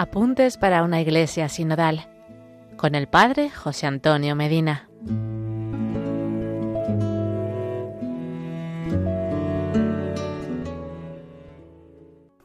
Apuntes para una iglesia sinodal con el Padre José Antonio Medina.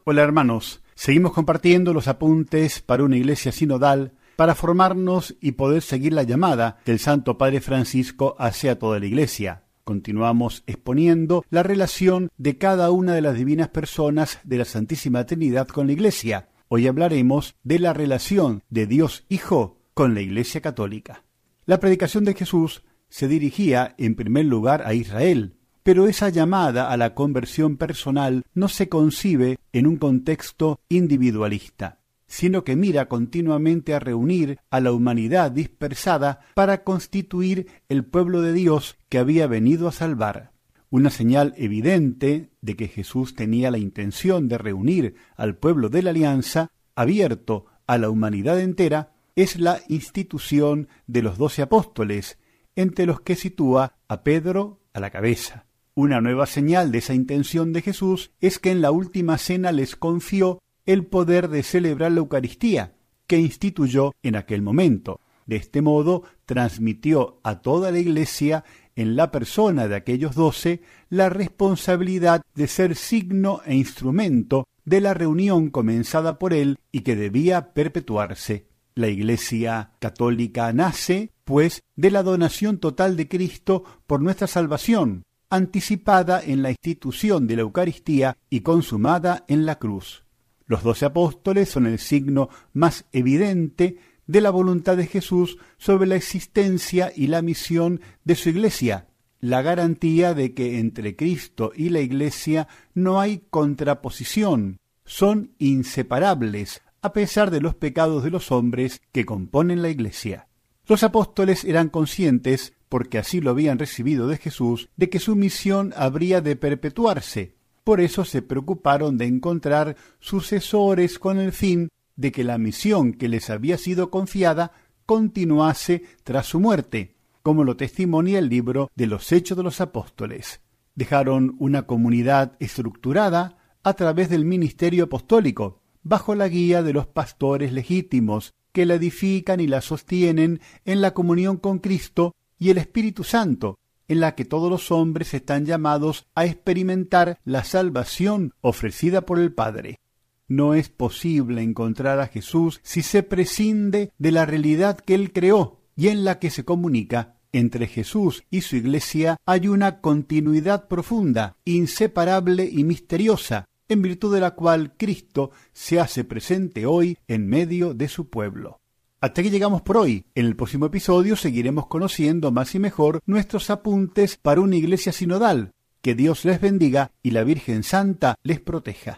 Hola hermanos, seguimos compartiendo los apuntes para una iglesia sinodal para formarnos y poder seguir la llamada que el Santo Padre Francisco hace a toda la iglesia. Continuamos exponiendo la relación de cada una de las divinas personas de la Santísima Trinidad con la iglesia. Hoy hablaremos de la relación de Dios Hijo con la Iglesia Católica. La predicación de Jesús se dirigía en primer lugar a Israel, pero esa llamada a la conversión personal no se concibe en un contexto individualista, sino que mira continuamente a reunir a la humanidad dispersada para constituir el pueblo de Dios que había venido a salvar. Una señal evidente de que Jesús tenía la intención de reunir al pueblo de la alianza, abierto a la humanidad entera, es la institución de los doce apóstoles, entre los que sitúa a Pedro a la cabeza. Una nueva señal de esa intención de Jesús es que en la última cena les confió el poder de celebrar la Eucaristía, que instituyó en aquel momento. De este modo transmitió a toda la Iglesia, en la persona de aquellos doce, la responsabilidad de ser signo e instrumento de la reunión comenzada por él y que debía perpetuarse. La Iglesia católica nace, pues, de la donación total de Cristo por nuestra salvación, anticipada en la institución de la Eucaristía y consumada en la cruz. Los doce apóstoles son el signo más evidente de la voluntad de Jesús sobre la existencia y la misión de su Iglesia, la garantía de que entre Cristo y la Iglesia no hay contraposición, son inseparables, a pesar de los pecados de los hombres que componen la Iglesia. Los apóstoles eran conscientes porque así lo habían recibido de Jesús, de que su misión habría de perpetuarse. Por eso se preocuparon de encontrar sucesores con el fin de que la misión que les había sido confiada continuase tras su muerte, como lo testimonia el libro de los Hechos de los Apóstoles. Dejaron una comunidad estructurada a través del ministerio apostólico, bajo la guía de los pastores legítimos, que la edifican y la sostienen en la comunión con Cristo y el Espíritu Santo, en la que todos los hombres están llamados a experimentar la salvación ofrecida por el Padre. No es posible encontrar a Jesús si se prescinde de la realidad que Él creó y en la que se comunica. Entre Jesús y su Iglesia hay una continuidad profunda, inseparable y misteriosa, en virtud de la cual Cristo se hace presente hoy en medio de su pueblo. Hasta aquí llegamos por hoy. En el próximo episodio seguiremos conociendo más y mejor nuestros apuntes para una iglesia sinodal. Que Dios les bendiga y la Virgen Santa les proteja.